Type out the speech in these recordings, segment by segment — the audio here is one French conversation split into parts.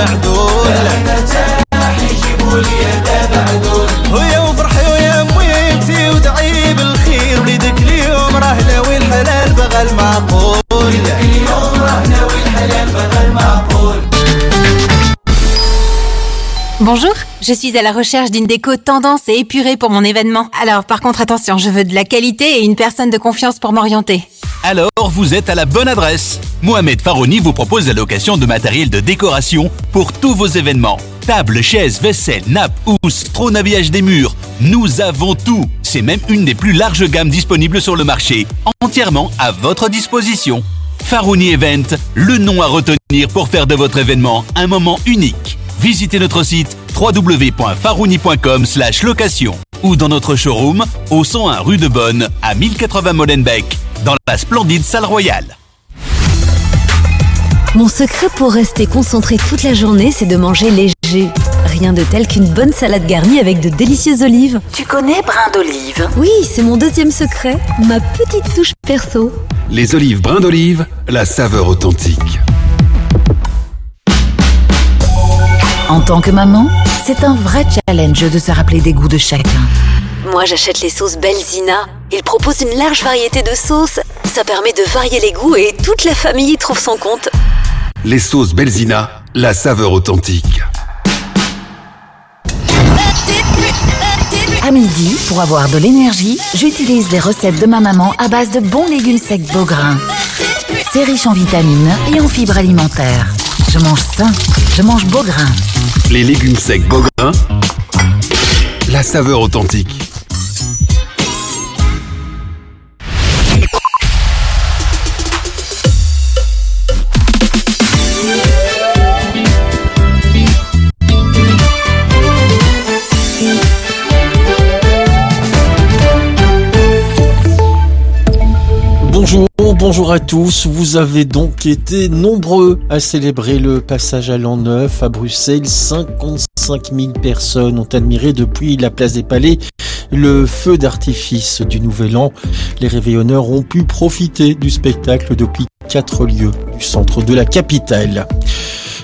معدول ويا وفرحي ويا مويلتي ودعي بالخير وليدك اليوم راه ناوي الحلال بغى المعقول Bonjour, je suis à la recherche d'une déco tendance et épurée pour mon événement. Alors par contre attention, je veux de la qualité et une personne de confiance pour m'orienter. Alors, vous êtes à la bonne adresse. Mohamed Farouni vous propose la location de matériel de décoration pour tous vos événements. Tables, chaises, vaisselle, nappes, housses, trône des murs. Nous avons tout. C'est même une des plus larges gammes disponibles sur le marché, entièrement à votre disposition. Farouni Event, le nom à retenir pour faire de votre événement un moment unique. Visitez notre site www.farouni.com location ou dans notre showroom au 101 rue de Bonne à 1080 Molenbeek dans la splendide salle royale. Mon secret pour rester concentré toute la journée, c'est de manger léger. Rien de tel qu'une bonne salade garnie avec de délicieuses olives. Tu connais brin d'olive? Oui, c'est mon deuxième secret, ma petite touche perso. Les olives brins d'olive, la saveur authentique. En tant que maman, c'est un vrai challenge de se rappeler des goûts de chacun. Moi, j'achète les sauces Belzina. Ils proposent une large variété de sauces. Ça permet de varier les goûts et toute la famille y trouve son compte. Les sauces Belzina, la saveur authentique. À midi, pour avoir de l'énergie, j'utilise les recettes de ma maman à base de bons légumes secs Beaugrain. C'est riche en vitamines et en fibres alimentaires. Je mange sain, je mange Beaugrain. Les légumes secs Beaugrain, la saveur authentique. Bonjour à tous. Vous avez donc été nombreux à célébrer le passage à l'an neuf à Bruxelles. 55 000 personnes ont admiré depuis la place des Palais le feu d'artifice du Nouvel An. Les réveillonneurs ont pu profiter du spectacle depuis quatre lieux du centre de la capitale.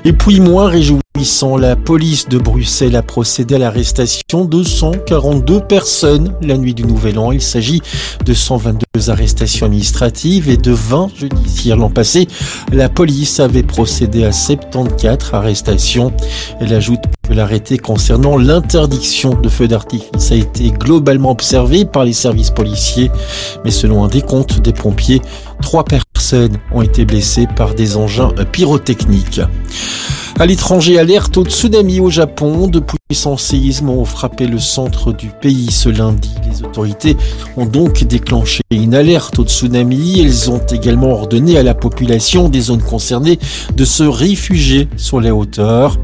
Et puis moins réjouissant, la police de Bruxelles a procédé à l'arrestation de 142 personnes la nuit du Nouvel An. Il s'agit de 122 arrestations administratives et de 20 judiciaires l'an passé. La police avait procédé à 74 arrestations. Elle ajoute que l'arrêté concernant l'interdiction de feux d'artifice a été globalement observé par les services policiers. Mais selon un décompte des pompiers, trois personnes ont été blessées par des engins pyrotechniques. À l'étranger, alerte au tsunami au Japon. De puissants séismes ont frappé le centre du pays ce lundi. Les autorités ont donc déclenché une alerte au tsunami. Elles ont également ordonné à la population des zones concernées de se réfugier sur les hauteurs.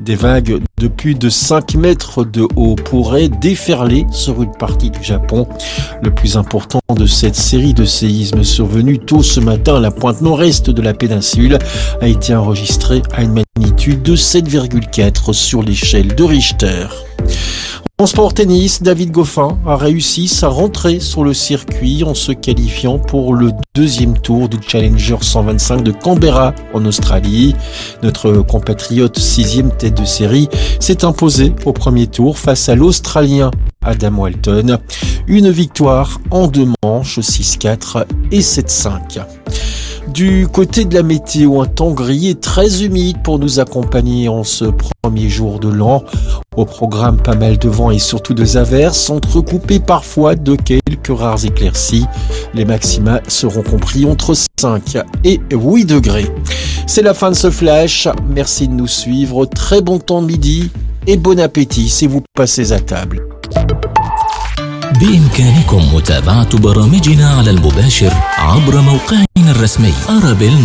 Des vagues de plus de 5 mètres de haut pourraient déferler sur une partie du Japon. Le plus important de cette série de séismes survenus tôt ce matin à la pointe nord-est de la péninsule a été enregistré à une magnitude de 7,4 sur l'échelle de Richter. En sport tennis, David Goffin a réussi sa rentrée sur le circuit en se qualifiant pour le deuxième tour du Challenger 125 de Canberra en Australie. Notre compatriote sixième tête de série s'est imposé au premier tour face à l'Australien Adam Walton. Une victoire en deux manches 6-4 et 7-5. Du côté de la météo, un temps gris et très humide pour nous accompagner en ce premier jour de l'an. Au programme, pas mal de vent et surtout de averses, entrecoupées parfois de quelques rares éclaircies. Les maxima seront compris entre 5 et 8 degrés. C'est la fin de ce flash. Merci de nous suivre. Très bon temps midi et bon appétit si vous passez à table. بإمكانكم متابعة برامجنا على المباشر عبر موقعنا الرسمي أرابيل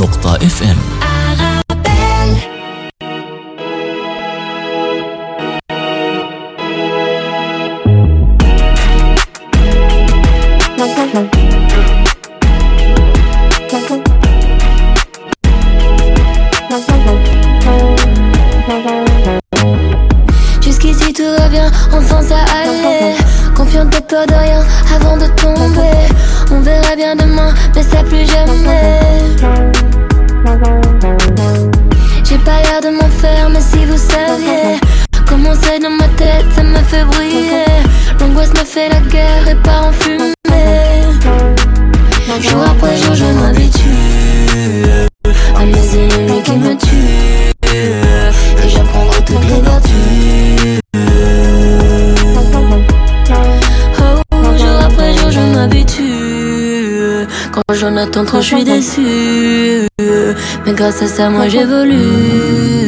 j'en attends trop, je suis déçu. Mais grâce à ça, moi j'évolue.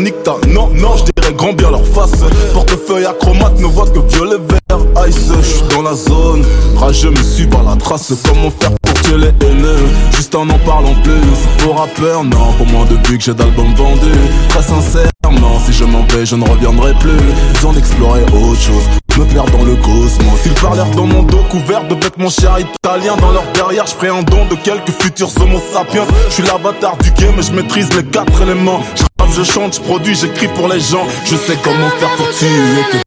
Au d'un nicta, non, non, je dirais grand bien leur face. Portefeuille acromate, ne voit que violet vert, ice. J'suis dans la zone, rageux me suis par la trace. Comment faire pour tuer les haineux? Juste en en parlant plus. Pour rappeur, non, pour moins de vues que j'ai d'albums vendus. Très sincèrement, si je m'en vais, je ne reviendrai plus. Besoin d'explorer autre chose, me perdre dans le cosmos. Ils parlèrent dans mon dos couvert de vêtements chers italiens. Dans leur derrière, je ferai un don de quelques futurs homo sapiens. Je suis l'avatar du game, et je maîtrise les quatre éléments. Je je chante, je produis, j'écris pour les gens. Je sais comment faire pour tuer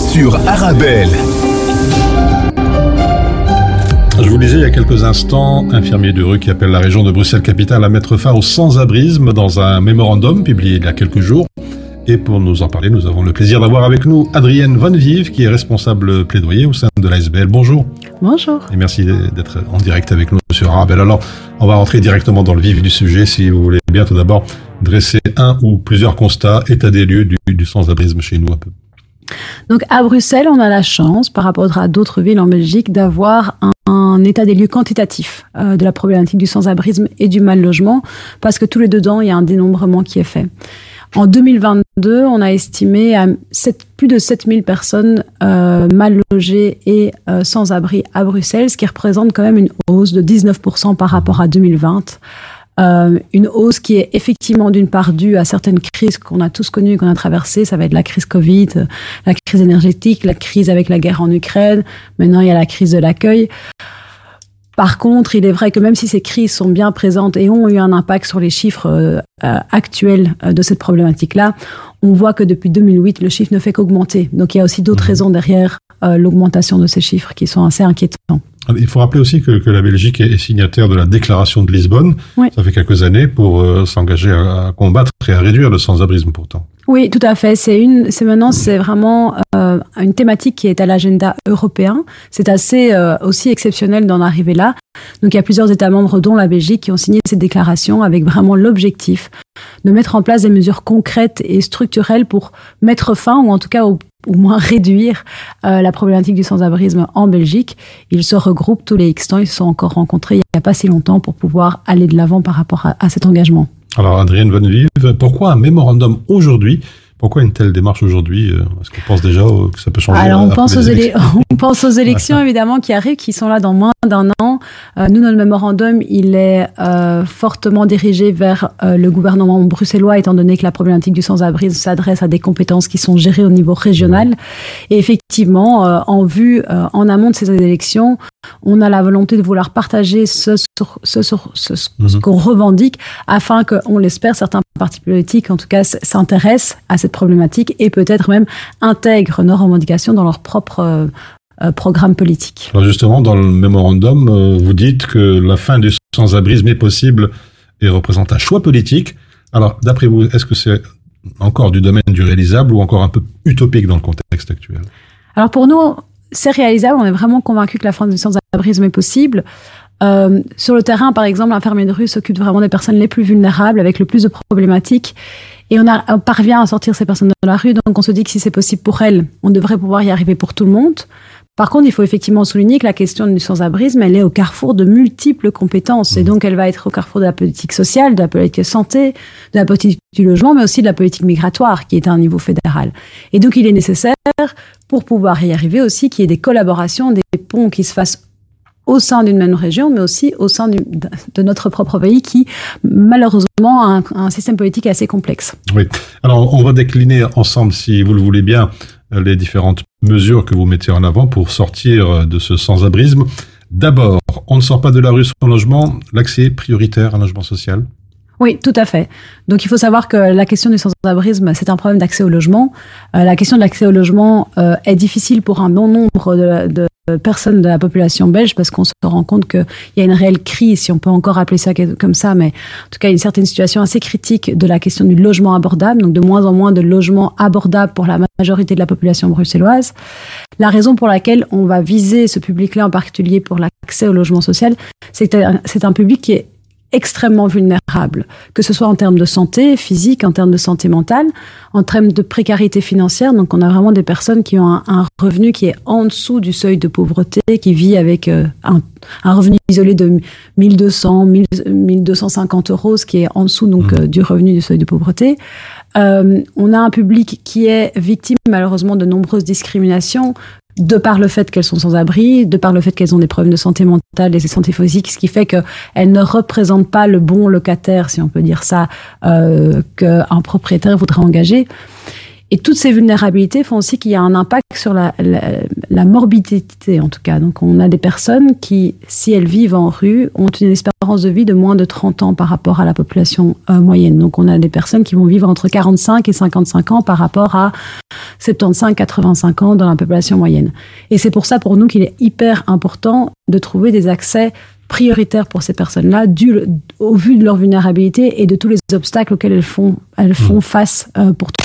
sur Arabelle. Je vous disais il y a quelques instants, infirmier de rue qui appelle la région de Bruxelles-Capitale à mettre fin au sans-abrisme dans un mémorandum publié il y a quelques jours. Et pour nous en parler, nous avons le plaisir d'avoir avec nous Adrienne Van Vive, qui est responsable plaidoyer au sein de l'ASBL. Bonjour. Bonjour. Et merci d'être en direct avec nous sur Arabelle. Alors, on va rentrer directement dans le vif du sujet, si vous voulez bien tout d'abord dresser un ou plusieurs constats, état des lieux du, du sans-abrisme chez nous un peu. Donc à Bruxelles, on a la chance, par rapport à d'autres villes en Belgique, d'avoir un, état des lieux quantitatif euh, de la problématique du sans-abrisme et du mal-logement, parce que tous les dedans, il y a un dénombrement qui est fait. En 2022, on a estimé à 7, plus de 7000 personnes euh, mal logées et euh, sans abri à Bruxelles, ce qui représente quand même une hausse de 19% par rapport à 2020. Euh, une hausse qui est effectivement d'une part due à certaines crises qu'on a tous connues, qu'on a traversées. Ça va être la crise Covid, la crise énergétique, la crise avec la guerre en Ukraine. Maintenant, il y a la crise de l'accueil. Par contre, il est vrai que même si ces crises sont bien présentes et ont eu un impact sur les chiffres euh, actuels de cette problématique-là, on voit que depuis 2008, le chiffre ne fait qu'augmenter. Donc il y a aussi d'autres mmh. raisons derrière euh, l'augmentation de ces chiffres qui sont assez inquiétants. Il faut rappeler aussi que, que la Belgique est signataire de la déclaration de Lisbonne. Oui. Ça fait quelques années pour euh, s'engager à, à combattre et à réduire le sans-abrisme pourtant. Oui, tout à fait. C'est une, c'est maintenant, c'est vraiment euh, une thématique qui est à l'agenda européen. C'est assez euh, aussi exceptionnel d'en arriver là. Donc, il y a plusieurs États membres, dont la Belgique, qui ont signé cette déclaration avec vraiment l'objectif de mettre en place des mesures concrètes et structurelles pour mettre fin, ou en tout cas au, au moins réduire la problématique du sans-abrisme en Belgique. Ils se regroupent tous les X temps. Ils se sont encore rencontrés il n'y a pas si longtemps pour pouvoir aller de l'avant par rapport à, à cet engagement. Alors, Adrienne Van Vive, pourquoi un mémorandum aujourd'hui Pourquoi une telle démarche aujourd'hui euh, Est-ce qu'on pense déjà que ça peut changer Alors, on pense, aux élections on pense aux élections, évidemment, qui arrivent, qui sont là dans moins d'un an. Euh, nous, notre mémorandum, il est euh, fortement dirigé vers euh, le gouvernement bruxellois, étant donné que la problématique du sans-abrisme s'adresse à des compétences qui sont gérées au niveau régional. Et effectivement, en vue, en amont de ces élections, on a la volonté de vouloir partager ce, sur, ce, sur, ce, ce Mhm. qu'on revendique, afin que, on l'espère, certains partis politiques, en tout cas, s- s'intéressent à cette problématique et peut-être même intègrent nos revendications dans leur propre euh, euh, programme politique. Alors justement, dans le mémorandum, euh, vous dites que la fin du sans-abrisme est possible et représente un choix politique. Alors, d'après vous, est-ce que c'est encore du domaine du réalisable ou encore un peu utopique dans le contexte actuel? Alors pour nous, c'est réalisable. On est vraiment convaincus que la fin du sans-abrisme est possible. Euh, sur le terrain, par exemple, l'infirmier de rue s'occupe vraiment des personnes les plus vulnérables, avec le plus de problématiques. Et on, a, on parvient à sortir ces personnes de la rue. Donc on se dit que si c'est possible pour elles, on devrait pouvoir y arriver pour tout le monde. Par contre, il faut effectivement souligner que la question du sans-abrisme, elle est au carrefour de multiples compétences. Et donc, elle va être au carrefour de la politique sociale, de la politique santé, de la politique du logement, mais aussi de la politique migratoire, qui est à un niveau fédéral. Et donc, il est nécessaire, pour pouvoir y arriver aussi, qu'il y ait des collaborations, des ponts qui se fassent au sein d'une même région, mais aussi au sein de notre propre pays qui, malheureusement, a un, un système politique assez complexe. Oui. Alors, on va décliner ensemble, si vous le voulez bien, les différentes mesures que vous mettez en avant pour sortir de ce sans-abrisme. D'abord, on ne sort pas de la rue sans logement, l'accès prioritaire à un logement social. Oui, tout à fait. Donc il faut savoir que la question du sans-abrisme, c'est un problème d'accès au logement. Euh, la question de l'accès au logement euh, est difficile pour un bon nombre de, de, personnes de la population belge parce qu'on se rend compte qu'il y a une réelle crise, si on peut encore appeler ça comme ça, mais en tout cas une certaine situation assez critique de la question du logement abordable, donc de moins en moins de logements abordables pour la majorité de la population bruxelloise. La raison pour laquelle on va viser ce public-là en particulier pour l'accès au logement social, c'est que c'est un public qui est extrêmement vulnérables, que ce soit en termes de santé physique, en termes de santé mentale, en termes de précarité financière. Donc, on a vraiment des personnes qui ont un, un revenu qui est en dessous du seuil de pauvreté, qui vit avec euh, un, un, revenu isolé de 1200, 1250 euros, ce qui est en dessous donc mmh. euh, du revenu du seuil de pauvreté. Euh, on a un public qui est victime malheureusement de nombreuses discriminations, de par le fait qu'elles sont sans abri, de par le fait qu'elles ont des problèmes de santé mentale et de santé physique, ce qui fait qu'elles ne représentent pas le bon locataire, si on peut dire ça, euh, qu'un propriétaire voudrait engager. Et toutes ces vulnérabilités font aussi qu'il y a un impact sur la, la, la, morbidité, en tout cas. Donc, on a des personnes qui, si elles vivent en rue, ont une espérance de vie de moins de 30 ans par rapport à la population euh, moyenne. Donc, on a des personnes qui vont vivre entre 45 et 55 ans par rapport à 75-85 ans dans la population moyenne. Et c'est pour ça, pour nous, qu'il est hyper important de trouver des accès prioritaires pour ces personnes-là, au vu de leur vulnérabilité et de tous les obstacles auxquels elles font, elles font face euh, pour tout.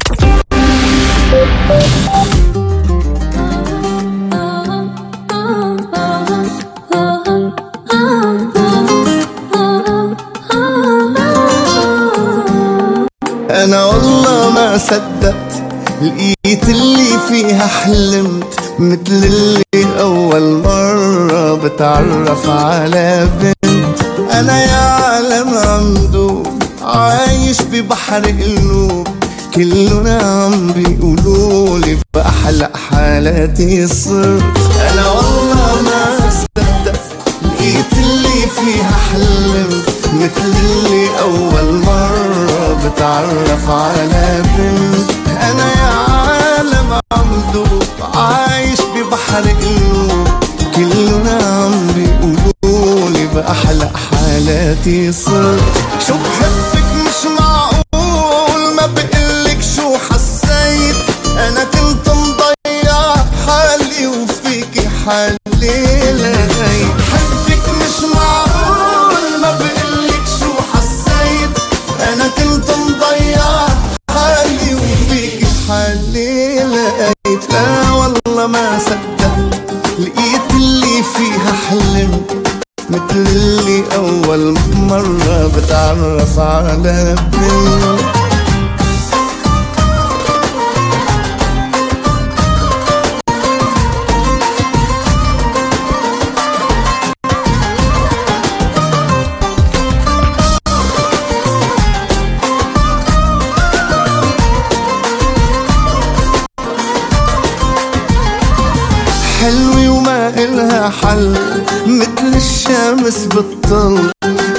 أنا والله ما صدقت لقيت اللي فيها حلمت مثل اللي أول مرة بتعرف على بنت. أنا يا عالم عمدوب عايش ببحر قلوب كلنا عم بيقولولي بأحلى حالاتي صرت أنا والله ما صدقت لقيت اللي فيها حلمت مثل اللي أول مرة بتعرف على بنت. أنا يا عالم عم دوب عايش ببحر قلوب كلنا عم بيقولولي بأحلى حالاتي صرت شو بحبك حليلة حبك مش معقول ما بقلك شو حسيت أنا كنت مضيع حالي وفيك حالي لقيت لا آه والله ما صدقت لقيت اللي فيها حلم مثل اللي أول مرة بتعرف على بنت إلها حل مثل الشمس بالطل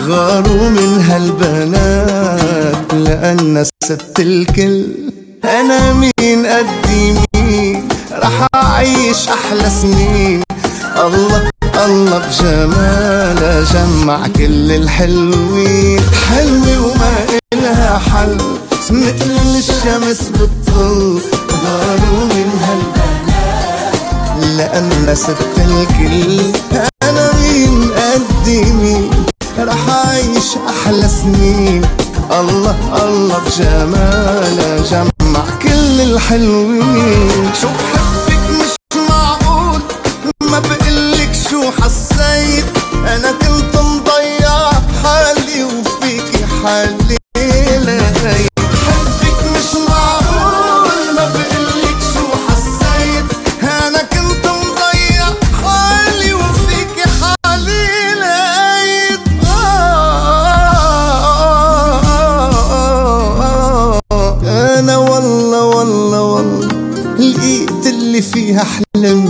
غاروا من هالبنات لأن ست الكل. أنا مين؟ قدي مين؟ رح أعيش أحلى سنين. الله الله بجمالها جمع كل الحلوين. حلوة وما إلها حل مثل الشمس بالطل غاروا لأن ست الكل. أنا مين؟ قدي مين؟ رح أعيش أحلى سنين. الله الله بجمالها جمع كل الحلوين. شو بحبك مش معقول؟ ما بقلك شو حسيت. أنا كنت مضيع حالي وفيكي حالي فيها حلم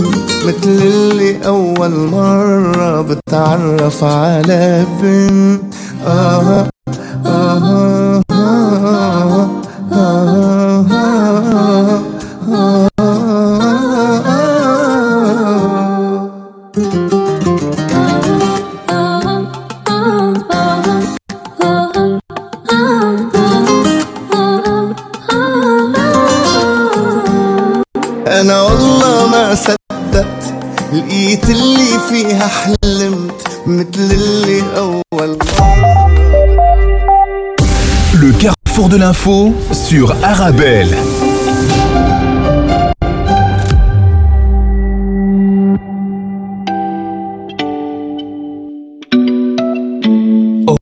مثل اللي أول مرة بتعرف على بنت. آه آه آه. لقيت اللي فيها حلمت مثل اللي أول Le carrefour de l'info sur Arabelle.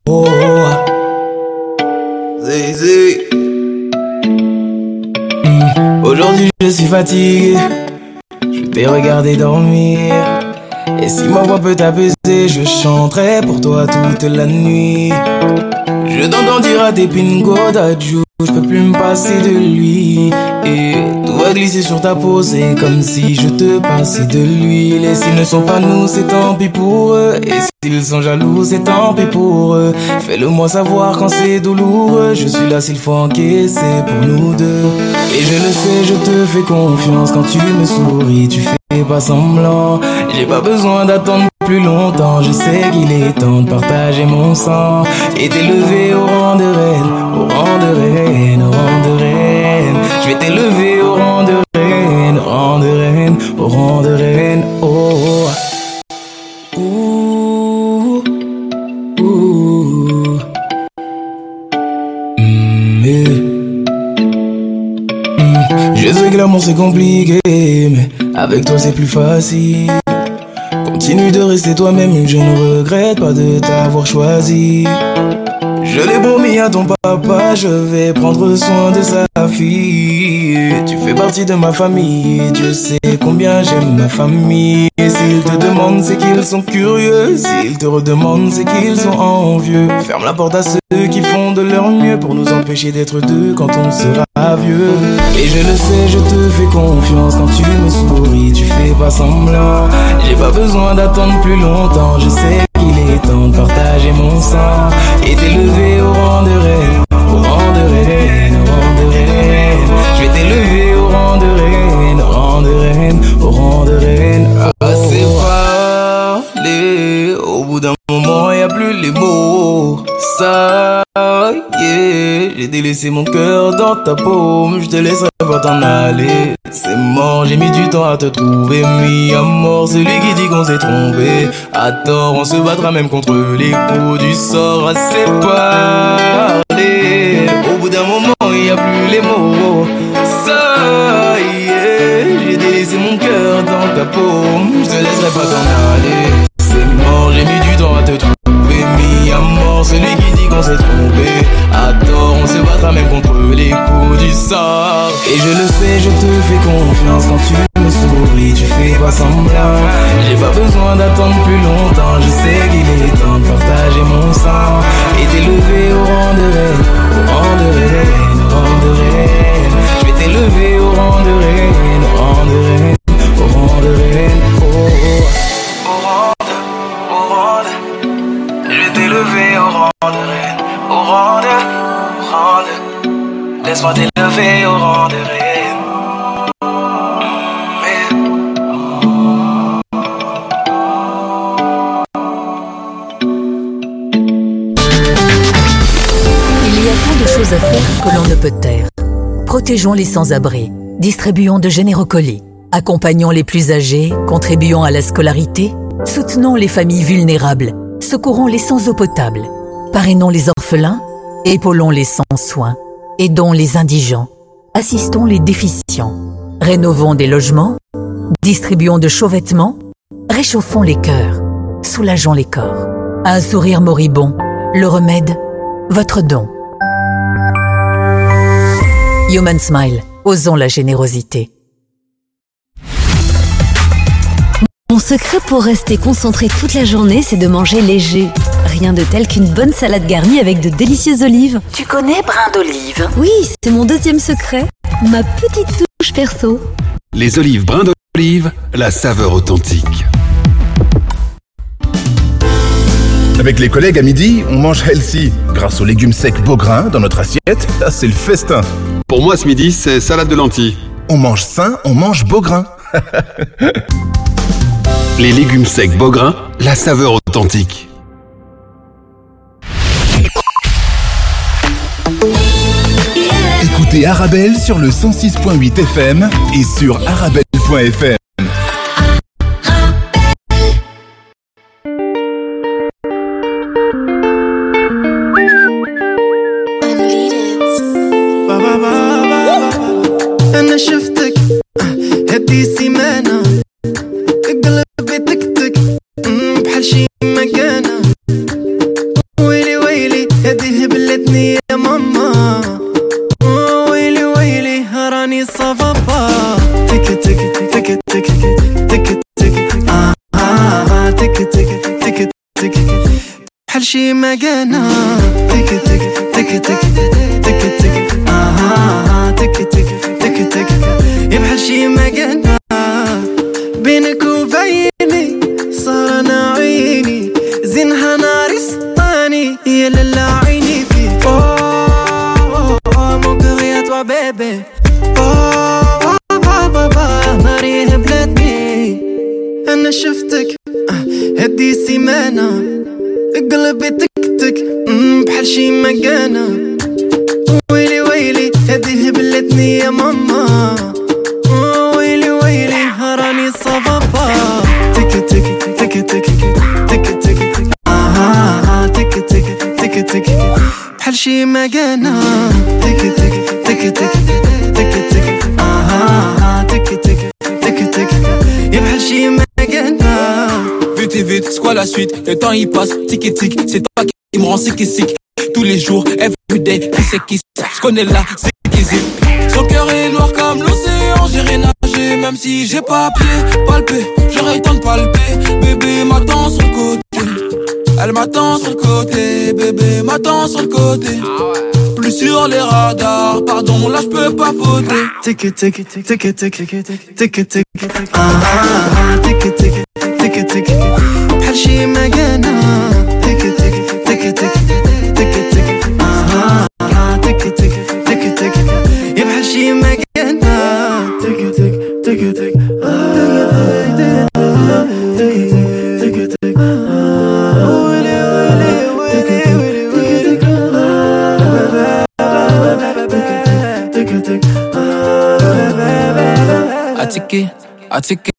Oh, Zizi. Hmm, Aujourd'hui je suis fatigué, je t'ai regardé dormir. Et si ma voix peut t'apaiser, je chanterai pour toi toute la nuit. Je t'entends dire à tes pingo d'adjou, je peux plus me passer de lui. Glisser sur ta peau, c'est comme si je te passais de l'huile. Et s'ils ne sont pas nous, c'est tant pis pour eux. Et s'ils sont jaloux, c'est tant pis pour eux. Fais-le-moi savoir quand c'est douloureux. Je suis là s'il faut encaisser pour nous deux. Et je le sais, je te fais confiance quand tu me souris, tu fais pas semblant. J'ai pas besoin d'attendre plus longtemps. Je sais qu'il est temps de partager mon sang et t'élever au rang de reine, au rang de reine, au rang de reine. Je vais t'élever au rang de reine, au rang de reine, au rang de reine. Oh. Mm, yeah. Mm, Je sais que l'amour c'est compliqué, mais avec toi c'est plus facile. Continue de rester toi-même, je ne regrette pas de t'avoir choisi. Je l'ai promis à ton papa, je vais prendre soin de sa fille. Tu fais partie de ma famille, Dieu sait combien j'aime ma famille. S'ils te demandent, c'est qu'ils sont curieux. S'ils te redemandent, c'est qu'ils sont envieux. Ferme la porte à ceux qui font de leur mieux pour nous empêcher d'être deux quand on sera vieux. Et je le sais, je te fais confiance quand tu me souris, tu fais pas semblant. J'ai pas besoin d'attendre plus longtemps, je sais qu'il est temps de partager mon sang et t'élever au rang de reine, au rang de reine, au rang de reine. Je vais t'élever au rang de reine, au rang de reine, au rang de reine. Au bout d'un moment, y a plus les mots. Ça, y est, J'ai délaissé mon cœur dans ta paume. Je te laisserai pas t'en aller. C'est mort, j'ai mis du temps à te trouver. Mis à mort, celui qui dit qu'on s'est trompé. À tort, on se battra même contre les coups du sort à séparer. Au bout d'un moment, y a plus les mots. Ça, yeah. J'ai délaissé mon cœur dans ta paume. Je te laisserai pas t'en aller. Celui qui dit qu'on s'est trompé. À tort, on se battra même contre les coups du sort. Et je le sais, je te fais confiance quand tu me souris, tu fais pas semblant. J'ai pas besoin d'attendre plus longtemps, je sais qu'il est temps de partager mon sang. Et t'élever au rang de reine, au rang de reine, au rang de reine. Je vais t'élever au rang de reine, au rang de reine, au rang de reine. Oh, oh. Laisse-moi t'élever au rang de reine. Il y a tant de choses à faire que l'on ne peut taire. Protégeons les sans-abri, distribuons de généreux colis, accompagnons les plus âgés, contribuons à la scolarité, soutenons les familles vulnérables, secourons les sans eau potable, parrainons les orphelins, épaulons les sans soins, aidons les indigents, assistons les déficients, rénovons des logements, distribuons de chauds vêtements, réchauffons les cœurs, soulageons les corps. Un sourire moribond, le remède, votre don. Human Smile, osons la générosité. Mon secret pour rester concentré toute la journée, c'est de manger léger. Rien de tel qu'une bonne salade garnie avec de délicieuses olives. Tu connais brin d'olive? Oui, c'est mon deuxième secret. Ma petite touche perso. Les olives brins d'olive, la saveur authentique. Avec les collègues à midi, on mange healthy. Grâce aux légumes secs Beaugrain dans notre assiette, là c'est le festin. Pour moi ce midi, c'est salade de lentilles. On mange sain, on mange Beaugrain. Les légumes secs Beaugrain, la saveur authentique. Écoutez Arabelle sur le 106.8 FM et sur arabelle.fr. انا شفتك هدي سيمانة قلبي تك تك تك تك تك تك آه آه بحال شي مكانة تك تك تك تك تك تك آه آه تك تك تك تك يا بحال شي مكانة قلبي مم، بحال شي مكانة. ويلي ويلي هدي هبلتني يا ماما. ويلي ويلي راني صفافا تك تك تك تك تك تك آه آه تك تك تك تك بحال شي مكانة. la suite, le temps il passe, tic et tic, c'est toi qui me rend sick et sick. Tous les jours, everyday, qui c'est qui je connais là, c'est qui. Son cœur est noir comme l'océan, j'irai nager, même si j'ai pas pied, palpé, j'aurais temps de palper, bébé m'attend sur le côté. Elle m'attend sur le côté, bébé m'attend sur le côté. Plus sur les radars, pardon, là je peux pas voter. Tic tic tic tic tic tic tic tic. Ah, ah, ah. Tic tic tic. ماشي مكانها تك تك تك تك تك تك آها تك تك تك تك يبحر شي مكانها تك تك تك تك I take it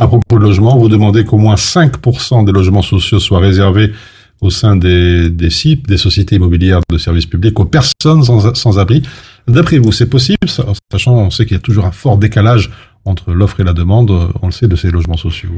À propos de logement, vous demandez qu'au moins 5% des logements sociaux soient réservés au sein des, CIP, des sociétés immobilières de services publics, aux personnes sans, sans abri. D'après vous, c'est possible, sachant on sait qu'il y a toujours un fort décalage entre l'offre et la demande, on le sait, de ces logements sociaux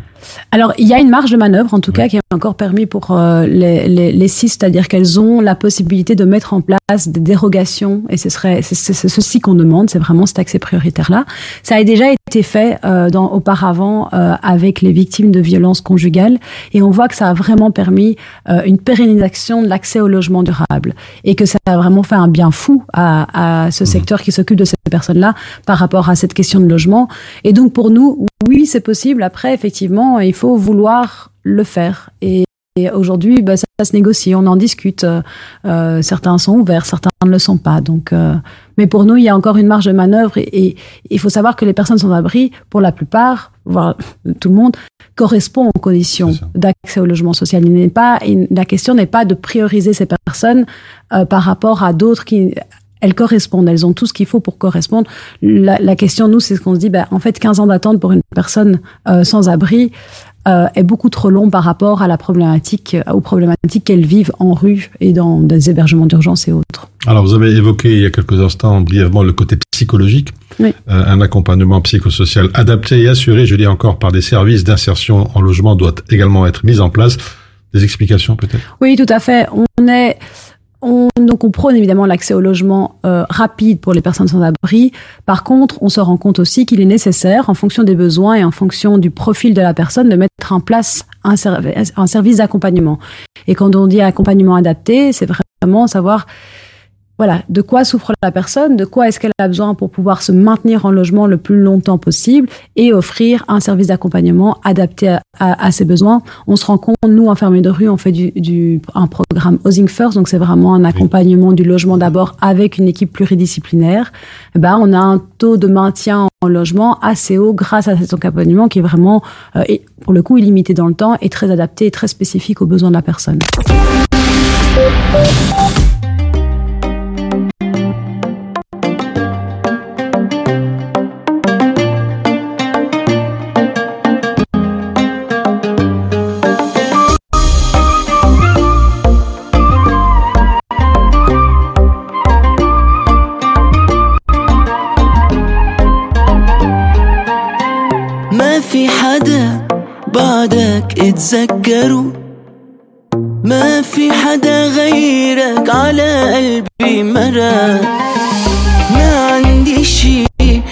Alors, il y a une marge de manœuvre, en tout cas, qui est encore permis pour euh, les, les, les CIS, c'est-à-dire qu'elles ont la possibilité de mettre en place des dérogations, et ce serait c'est c'est ceci qu'on demande, c'est vraiment cet accès prioritaire-là. Ça a déjà été fait euh, dans, auparavant euh, avec les victimes de violences conjugales, et on voit que ça a vraiment permis euh, une pérennisation de l'accès au logement durable, et que ça a vraiment fait un bien fou à, à ce secteur qui s'occupe de ces personnes-là par rapport à cette question de logement. Et donc pour nous, oui, c'est possible. Après, effectivement, il faut vouloir le faire. Et, et aujourd'hui, bah, ça, ça se négocie, on en discute. Euh, certains sont ouverts, certains ne le sont pas. Donc, euh, mais pour nous, il y a encore une marge de manœuvre. Et, il faut savoir que les personnes sans abri, pour la plupart, voire tout le monde, correspondent aux conditions d'accès au logement social. Il n'est pas, il- la question n'est pas de prioriser ces personnes euh, par rapport à d'autres qui elles correspondent, elles ont tout ce qu'il faut pour correspondre. La, la question, nous, c'est ce qu'on se dit, ben, en fait, 15 ans d'attente pour une personne euh, sans abri euh, est beaucoup trop long par rapport à la problématique, euh, aux problématiques qu'elles vivent en rue et dans des hébergements d'urgence et autres. Alors, vous avez évoqué il y a quelques instants brièvement le côté psychologique, Oui. Euh, un accompagnement psychosocial adapté et assuré, je dis encore, par des services d'insertion en logement doit également être mis en place. Des explications peut-être? Oui, tout à fait. On est, on, donc on prône évidemment l'accès au logement euh, rapide pour les personnes sans abri. Par contre, on se rend compte aussi qu'il est nécessaire, en fonction des besoins et en fonction du profil de la personne, de mettre en place un, un service d'accompagnement. Et quand on dit accompagnement adapté, c'est vraiment savoir voilà, de quoi souffre la personne, de quoi est-ce qu'elle a besoin pour pouvoir se maintenir en logement le plus longtemps possible et offrir un service d'accompagnement adapté à, à- à ses besoins. On se rend compte, nous, infirmiers de rue, on fait du, du, un programme Housing First, donc c'est vraiment un accompagnement du logement d'abord avec une équipe pluridisciplinaire. Eh ben, on a un taux de maintien en logement assez haut grâce à cet accompagnement qui est vraiment, euh, et pour le coup, illimité dans le temps et très adapté et très spécifique aux besoins de la personne. اتذكره ما في حدا غيرك على قلبي مرق ما عندي شي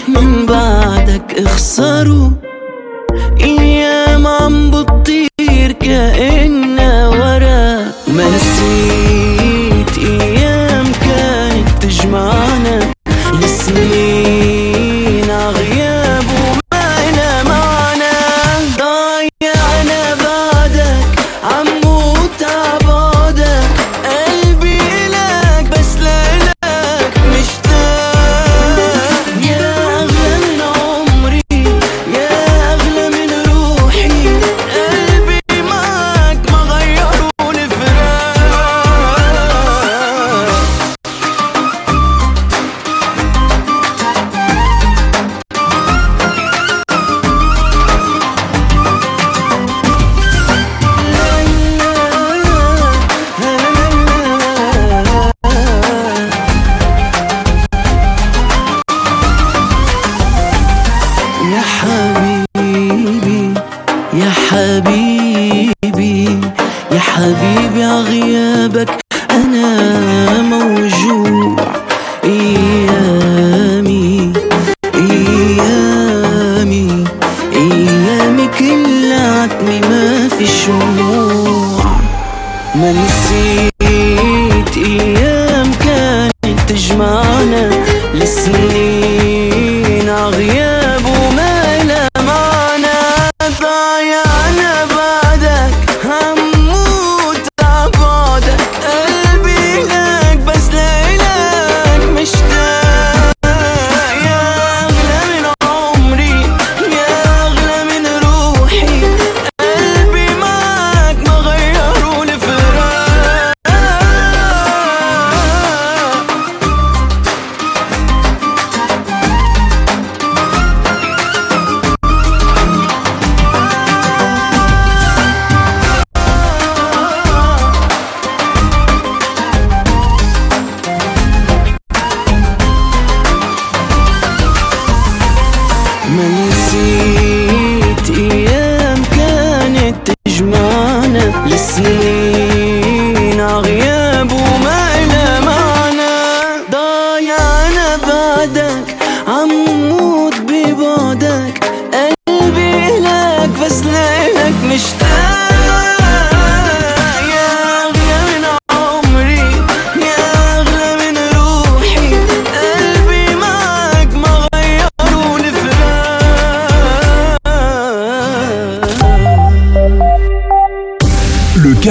من بعدك اخسره أيام عم بتطير كأنها ورق ما نسيت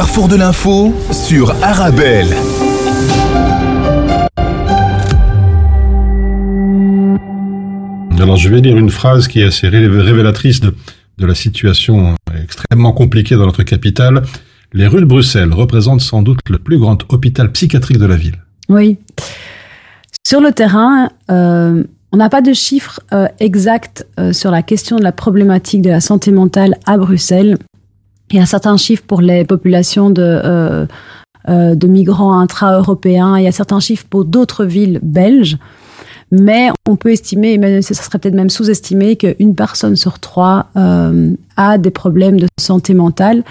carrefour de l'info sur Arabelle. Alors je vais lire une phrase qui est assez ré- révélatrice de, de la situation extrêmement compliquée dans notre capitale. Les rues de Bruxelles représentent sans doute le plus grand hôpital psychiatrique de la ville. Oui. Sur le terrain, euh, on n'a pas de chiffres euh, exacts euh, sur la question de la problématique de la santé mentale à Bruxelles. Il y a certains chiffres pour les populations de, euh, euh, de migrants intra-européens. Il y a certains chiffres pour d'autres villes belges. Mais on peut estimer, et même, ce serait peut-être même sous-estimé, qu'une personne sur trois euh, a des problèmes de santé mentale.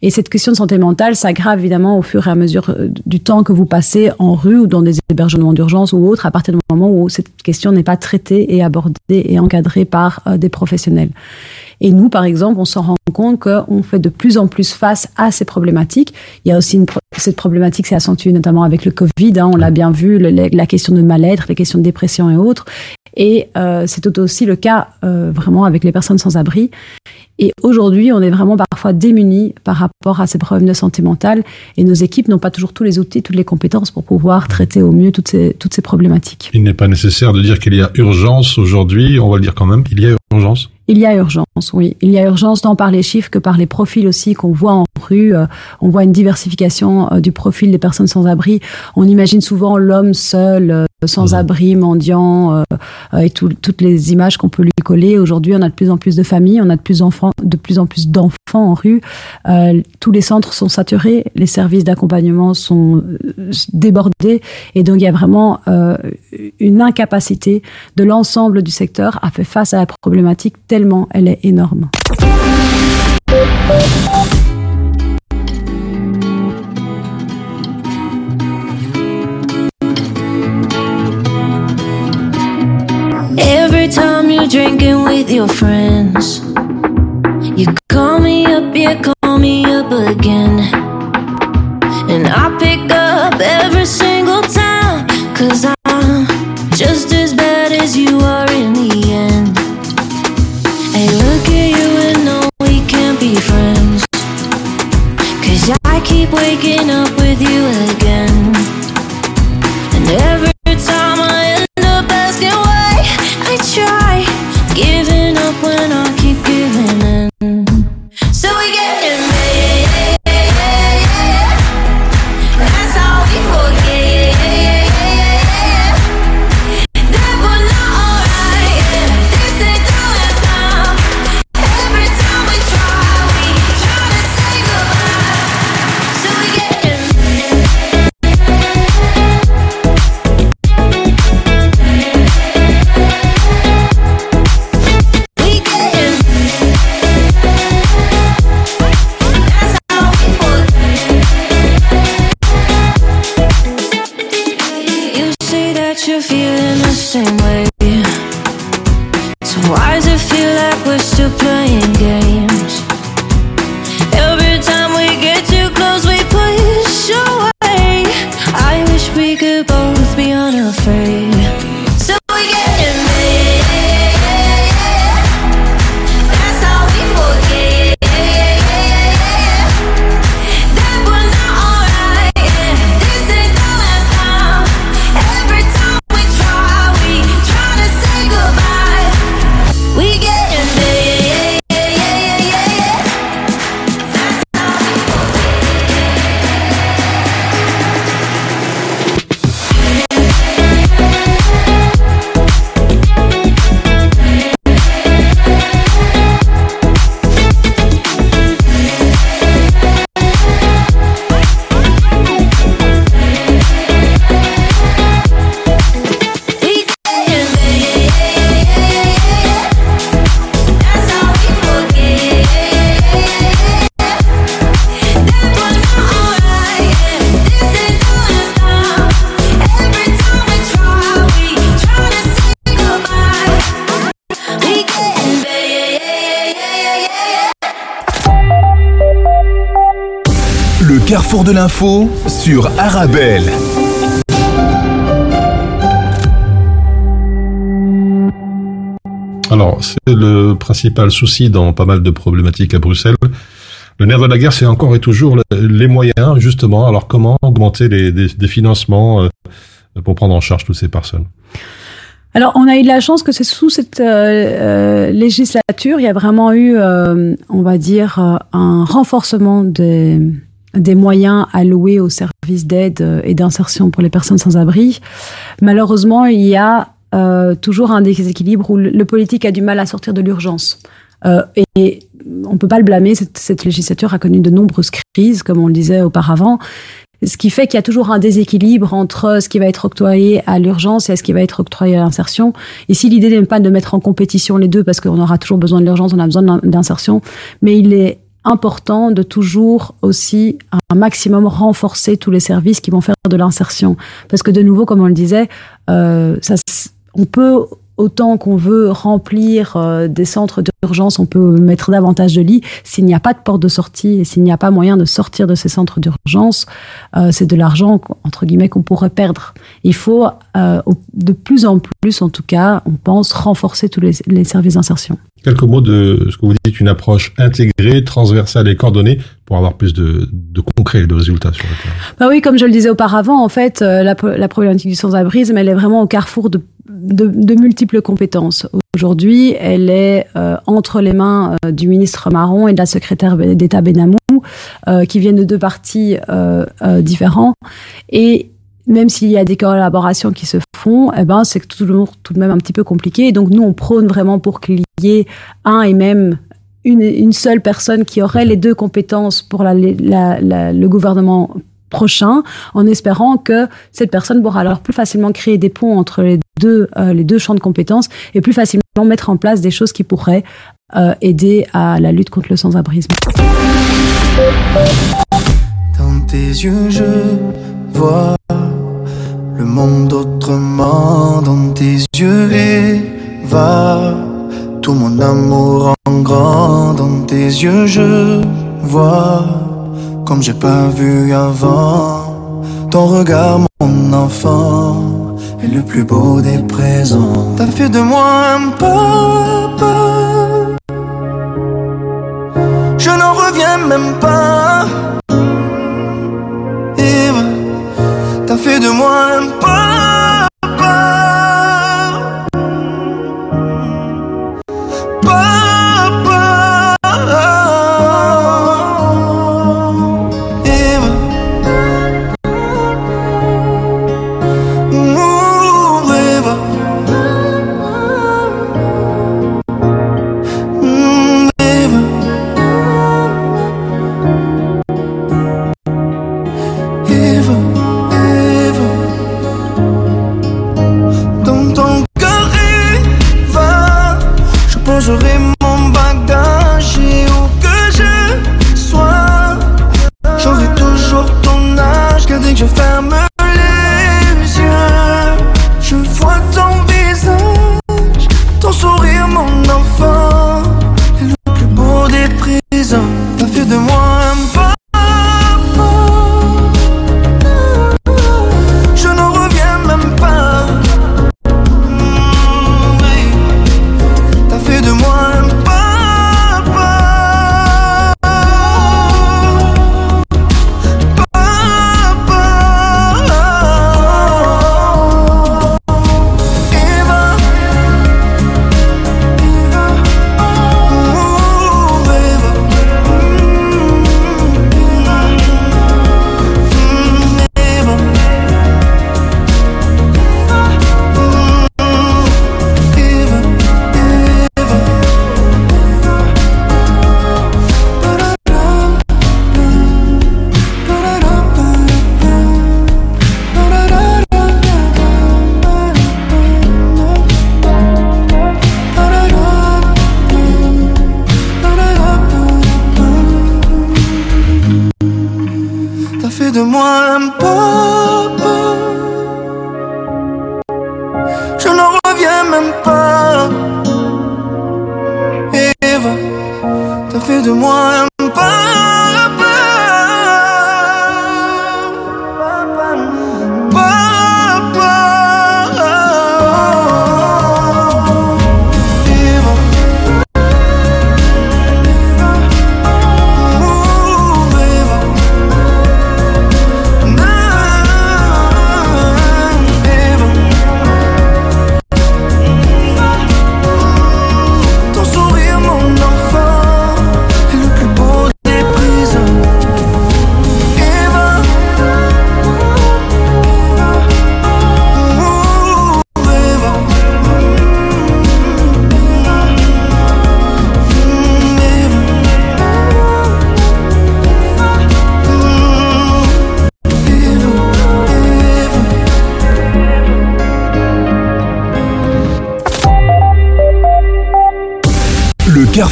Et cette question de santé mentale s'aggrave évidemment au fur et à mesure euh, du temps que vous passez en rue ou dans des hébergements d'urgence ou autres, à partir du moment où cette question n'est pas traitée et abordée et encadrée par euh, des professionnels. Et nous, par exemple, on s'en rend compte qu'on fait de plus en plus face à ces problématiques. Il y a aussi cette problématique s'est accentuée notamment avec le Covid. hein, on l'a bien vu, la question de mal-être, les questions de dépression et autres. Et euh, c'est tout aussi le cas euh, vraiment avec les personnes sans abri. Et aujourd'hui, on est vraiment parfois démunis par rapport à ces problèmes de santé mentale et nos équipes n'ont pas toujours tous les outils, toutes les compétences pour pouvoir traiter au mieux toutes ces, toutes ces problématiques. Il n'est pas nécessaire de dire qu'il y a urgence aujourd'hui, on va le dire quand même, il y a urgence. Il y a urgence, oui. Il y a urgence tant par les chiffres que par les profils aussi qu'on voit en rue. Euh, on voit une diversification du profil des personnes sans abri. On imagine souvent l'homme seul, euh, sans abri, mendiant, euh, euh, et tout- toutes les images qu'on peut lui coller. Aujourd'hui, on a de plus en plus de familles, on a de plus, enfants, de plus en plus d'enfants en rue. Euh, tous les centres sont saturés, les services d'accompagnement sont débordés, et donc il y a vraiment euh, une incapacité de l'ensemble du secteur à faire face à la problématique tellement elle est énorme. Drinking with your friends, you call me up, yeah, call me up again. And I pick up every single time, cause I'm just as bad as you are in the end. Hey, look at you and know we can't be friends. Cause I keep waking up with you again. L'info sur Arabelle. Alors, c'est le principal souci dans pas mal de problématiques à Bruxelles. Le nerf de la guerre, c'est encore et toujours le- les moyens, justement. Alors, comment augmenter les, des, des financements euh, pour prendre en charge toutes ces personnes? Alors, on a eu de la chance que c'est sous cette euh, euh, législature, il y a vraiment eu, euh, on va dire, un renforcement des, des moyens alloués aux services d'aide euh, et d'insertion pour les personnes sans abri. Malheureusement, il y a euh, toujours un déséquilibre où le, politique a du mal à sortir de l'urgence. Euh, et on ne peut pas le blâmer, cette, cette législature a connu de nombreuses crises, comme on le disait auparavant. Ce qui fait qu'il y a toujours un déséquilibre entre ce qui va être octroyé à l'urgence et ce qui va être octroyé à l'insertion. Ici, l'idée n'est pas de mettre en compétition les deux parce qu'on aura toujours besoin de l'urgence, on a besoin d'in- d'insertion, mais il est important de toujours aussi un maximum renforcer tous les services qui vont faire de l'insertion. Parce que de nouveau, comme on le disait, euh, ça, on peut autant qu'on veut remplir euh, des centres d'urgence, on peut mettre davantage de lits. S'il n'y a pas de porte de sortie et s'il n'y a pas moyen de sortir de ces centres d'urgence, euh, c'est de l'argent, entre guillemets, qu'on pourrait perdre. Il faut, euh, de plus en plus, en tout cas, on pense, renforcer tous les, les services d'insertion. Quelques mots de ce que vous dites, une approche intégrée, transversale et coordonnée pour avoir plus de, de concret et de résultats sur le terrain. Bah oui, comme je le disais auparavant, en fait, la, la problématique du sans-abrisme, elle est vraiment au carrefour de, de, de multiples compétences. Aujourd'hui, elle est euh, entre les mains euh, du ministre Marron et de la secrétaire d'État Benamou, euh, qui viennent de deux partis euh, euh, différents. Et même s'il y a des collaborations qui se font, eh ben, c'est toujours tout de même un petit peu compliqué. Et donc, nous, on prône vraiment pour qu'il y ait un et même une, une seule personne qui aurait les deux compétences pour la, la- la- le gouvernement prochain, en espérant que cette personne pourra alors plus facilement créer des ponts entre les euh, les deux champs de compétences et plus facilement mettre en place des choses qui pourraient euh, aider à la lutte contre le sans-abrisme. Dans tes yeux, je vois le monde autrement. Dans tes yeux, Eva, tout mon amour en grand. Dans tes yeux, je vois comme j'ai pas vu avant. Ton regard, mon enfant, est le plus beau des présents. T'as fait de moi un papa. Je n'en reviens même pas. T'as fait de moi un papa.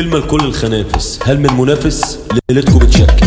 كلمة لكل الخنافس. هل من منافس؟ ليلتكم بتشكل.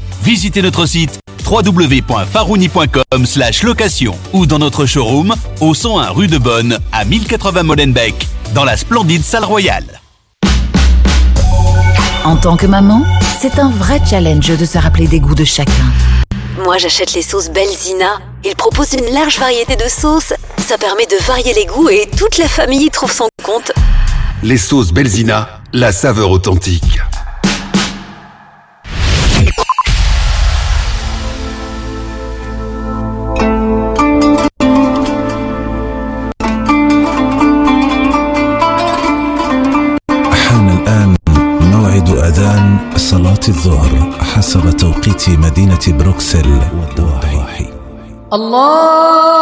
Visitez notre site www.farouni.com location ou dans notre showroom au 101 rue de Bonne à 1080 Molenbeek dans la splendide salle royale. En tant que maman, c'est un vrai challenge de se rappeler des goûts de chacun. Moi, j'achète les sauces Belzina. Ils proposent une large variété de sauces. Ça permet de varier les goûts et toute la famille y trouve son compte. Les sauces Belzina, la saveur authentique. صلاة الظهر حسب توقيت مدينة بروكسل والضواحي الله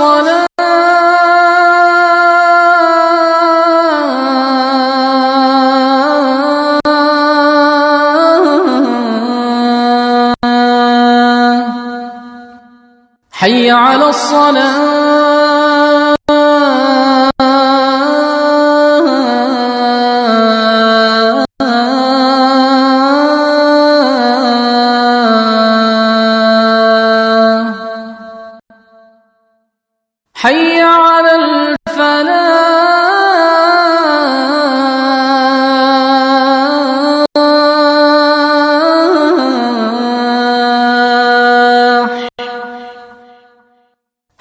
الصلاة. حي على الصلاة.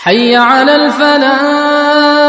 حي على الفلاح.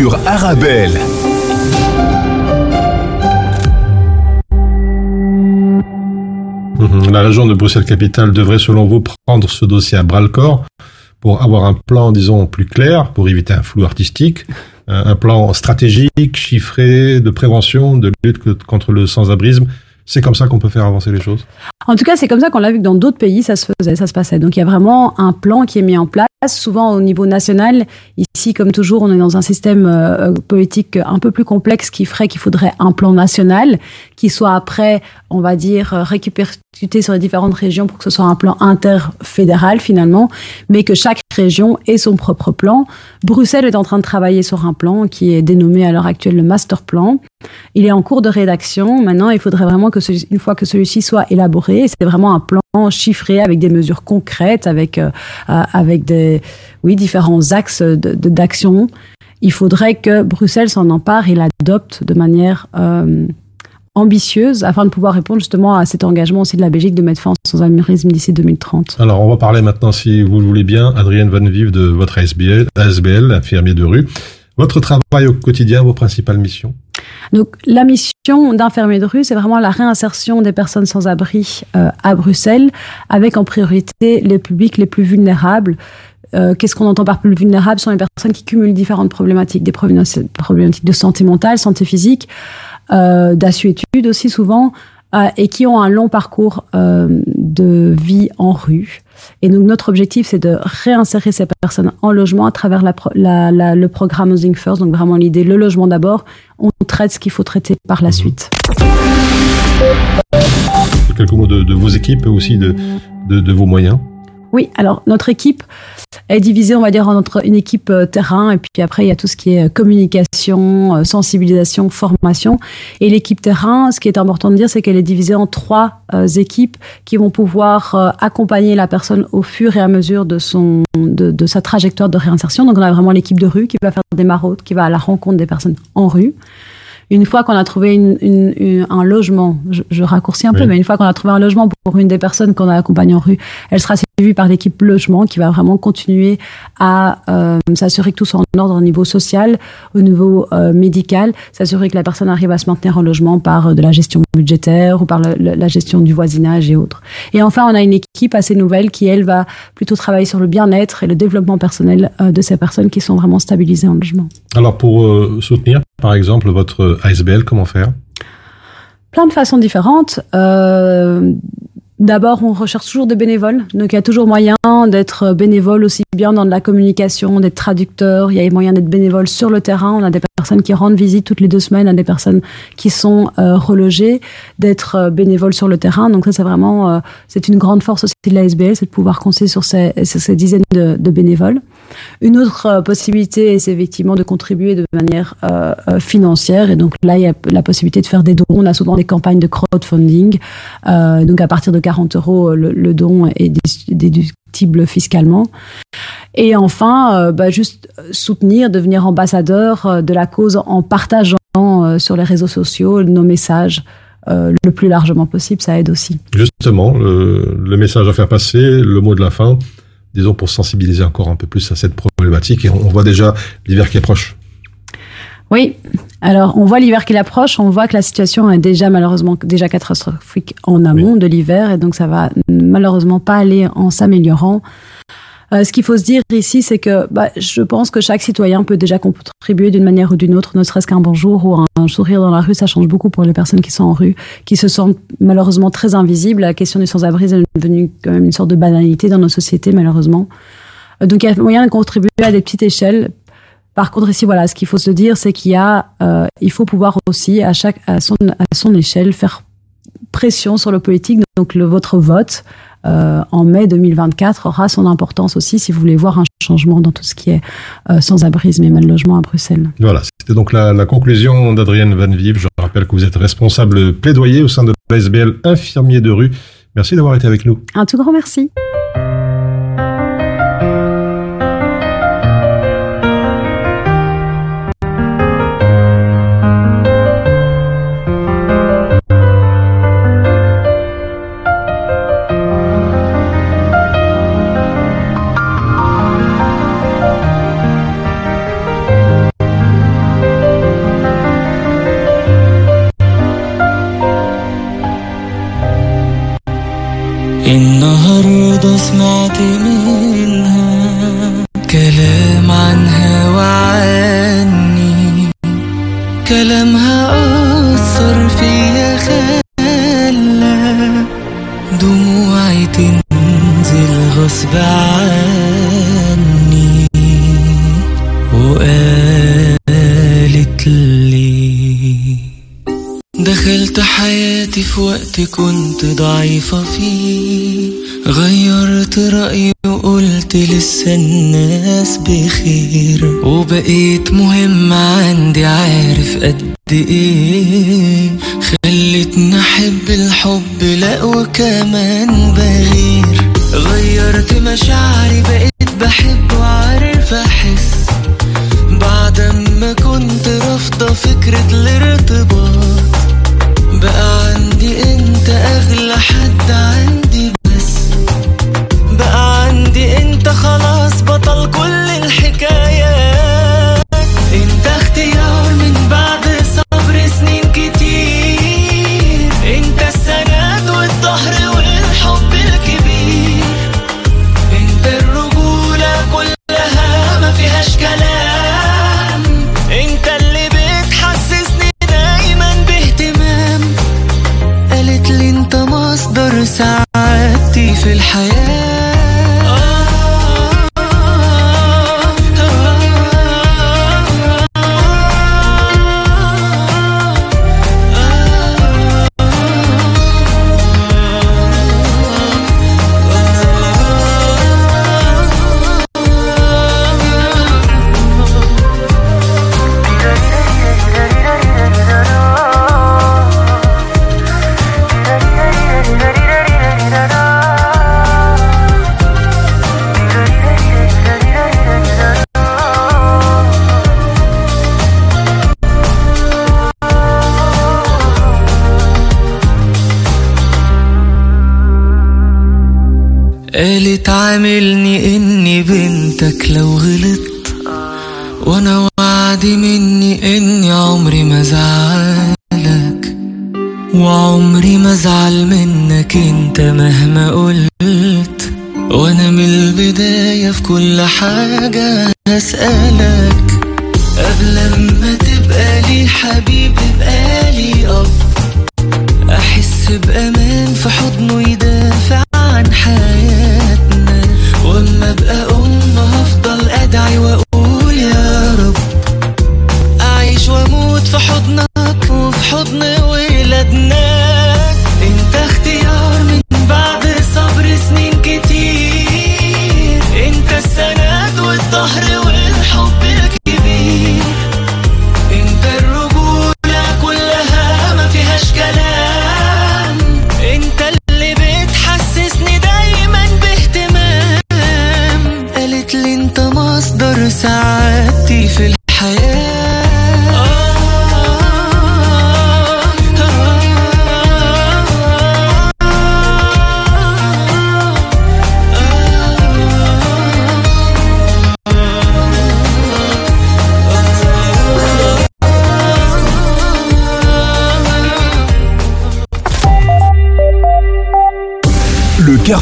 Sur Arabelle. Mhm. La région de Bruxelles-Capitale devrait, selon vous, prendre ce dossier à bras-le-corps pour avoir un plan, disons, plus clair, pour éviter un flou artistique, un un plan stratégique, chiffré, de prévention, de lutte contre le sans-abrisme. C'est comme ça qu'on peut faire avancer les choses. En tout cas, c'est comme ça qu'on l'a vu que dans d'autres pays, ça se faisait, ça se passait. Donc il y a vraiment un plan qui est mis en place, souvent au niveau national. Ici, comme toujours, on est dans un système euh, politique un peu plus complexe qui ferait qu'il faudrait un plan national qui soit après, on va dire, euh, répercuté sur les différentes régions pour que ce soit un plan interfédéral finalement, mais que chaque région ait son propre plan. Bruxelles est en train de travailler sur un plan qui est dénommé à l'heure actuelle le master plan. Il est en cours de rédaction. Maintenant, il faudrait vraiment que une fois que celui-ci soit élaboré, c'est vraiment un plan chiffré avec des mesures concrètes, avec euh, euh, avec des oui différents axes d'action. Il faudrait que Bruxelles s'en empare et l'adopte de manière euh, ambitieuse afin de pouvoir répondre justement à cet engagement aussi de la Belgique de mettre fin au sans-amurisme d'ici 2030. Alors, on va parler maintenant, si vous le voulez bien, Adrienne Van Vive de votre ASBL, ASBL, infirmier de rue. Votre travail au quotidien, vos principales missions Donc, la mission d'infirmier de rue, c'est vraiment la réinsertion des personnes sans abri euh, à Bruxelles, avec en priorité les publics les plus vulnérables. Euh, Qu'est-ce qu'on entend par plus vulnérables? Ce sont les personnes qui cumulent différentes problématiques, des problématiques de santé mentale, santé physique, euh, d'assuétude aussi souvent, euh, et qui ont un long parcours euh, de vie en rue. Et donc notre objectif, c'est de réinsérer ces personnes en logement à travers la, la- la- le programme Housing First. Donc vraiment l'idée, le logement d'abord, on traite ce qu'il faut traiter par la suite. Quelques mots de, de vos équipes aussi de, de, de vos moyens. Oui, alors notre équipe est divisée, on va dire, en entre une équipe euh, terrain et puis après il y a tout ce qui est euh, communication, euh, sensibilisation, formation. Et l'équipe terrain, ce qui est important de dire, c'est qu'elle est divisée en trois euh, équipes qui vont pouvoir euh, accompagner la personne au fur et à mesure de son de, de sa trajectoire de réinsertion. Donc on a vraiment l'équipe de rue qui va faire des maraudes, qui va à la rencontre des personnes en rue. Une fois qu'on a trouvé une- une- une- un logement, je, je raccourcis un peu, mais une fois qu'on a trouvé un logement pour une des personnes qu'on a accompagnées en rue, elle sera suivie par l'équipe logement qui va vraiment continuer à euh, s'assurer que tout soit en ordre au niveau social, au niveau euh, médical, s'assurer que la personne arrive à se maintenir en logement par euh, de la gestion budgétaire ou par le- le- la gestion du voisinage et autres. Et enfin, on a une équipe assez nouvelle qui, elle, va plutôt travailler sur le bien-être et le développement personnel de ces personnes qui sont vraiment stabilisées en logement. Alors pour soutenir, par exemple, votre ASBL, comment faire? Plein de façons différentes. Euh, D'abord, on recherche toujours des bénévoles. Donc, il y a toujours moyen d'être bénévole aussi bien dans de la communication, d'être traducteur. Il y a moyen d'être bénévole sur le terrain. On a des personnes qui rendent visite toutes les deux semaines à des personnes qui sont euh, relogées, d'être euh, bénévole sur le terrain. Donc, ça, c'est vraiment, euh, c'est une grande force aussi de la SBL, c'est de pouvoir compter sur ces, sur ces dizaines de bénévoles. Une autre euh, possibilité, c'est effectivement de contribuer de manière euh, euh, financière. Et donc là, il y a la possibilité de faire des dons. On a souvent des campagnes de crowdfunding. Donc à partir de 40 euros, le, don est dé- déductible fiscalement. Et enfin, bah, juste soutenir, devenir ambassadeur de la cause en partageant sur les réseaux sociaux nos messages le plus largement possible. Ça aide aussi. Justement, le message à faire passer, le mot de la fin, disons pour sensibiliser encore un peu plus à cette problématique. Et on, on voit déjà l'hiver qui est proche. Oui, alors on voit l'hiver qui approche, on voit que la situation est déjà malheureusement déjà catastrophique en amont de l'hiver et donc ça va malheureusement pas aller en s'améliorant. Euh, ce qu'il faut se dire ici, c'est que bah, je pense que chaque citoyen peut déjà contribuer d'une manière ou d'une autre, ne serait-ce qu'un bonjour ou un, sourire dans la rue, ça change beaucoup pour les personnes qui sont en rue, qui se sentent malheureusement très invisibles. La question du sans-abri est devenue quand même une sorte de banalité dans nos sociétés, malheureusement. Euh, Donc il y a moyen de contribuer à des petites échelles. Par contre, ici, voilà, ce qu'il faut se dire, c'est qu'il y a, euh, il faut pouvoir aussi à chaque, à son, à son échelle, faire pression sur le politique. Donc, le, votre vote euh, en mai 2024 aura son importance aussi si vous voulez voir un changement dans tout ce qui est euh, sans-abrisme et mal logement à Bruxelles. Voilà, c'était donc la, la conclusion d'Adrienne Van Vive. Je rappelle que vous êtes responsable plaidoyer au sein de l'ASBL infirmier de rue. Merci d'avoir été avec nous. Un tout grand merci. النهاردة سمعت منها كلام عنها وعني. كلامها أثر فيا خلى دموعي تنزل غصب عني. وقالت لي دخلت حياتي في وقت كنت ضعيفة فيه. غيرت رأيي وقلت لسه الناس بخير. وبقيت مهم عندي عارف قد إيه. خلتني أحب الحب لا وكمان بغير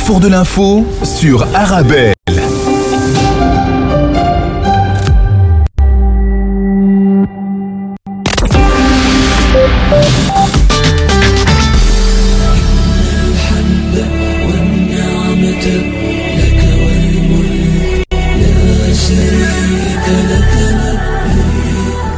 carrefour de l'info sur Arabelle.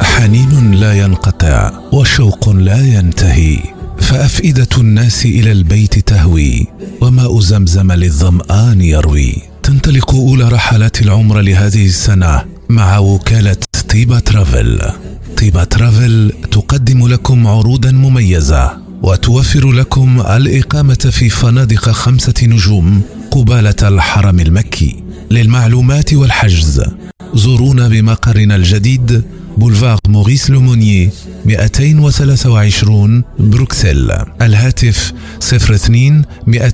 حنين لا ينقطع وشوق لا ينتهي فأفئدة الناس إلى البيت تهوي وماء زمزم للظمآن يروي. تنطلق أولى رحلات العمر لهذه السنة مع وكالة طيبة ترافل. طيبة ترافل تقدم لكم عروضا مميزة وتوفر لكم الإقامة في فنادق خمسة نجوم قبالة الحرم المكي. للمعلومات والحجز زورونا بمقرنا الجديد بولفار موريس لومونيي 223 بروكسل. الهاتف 02 200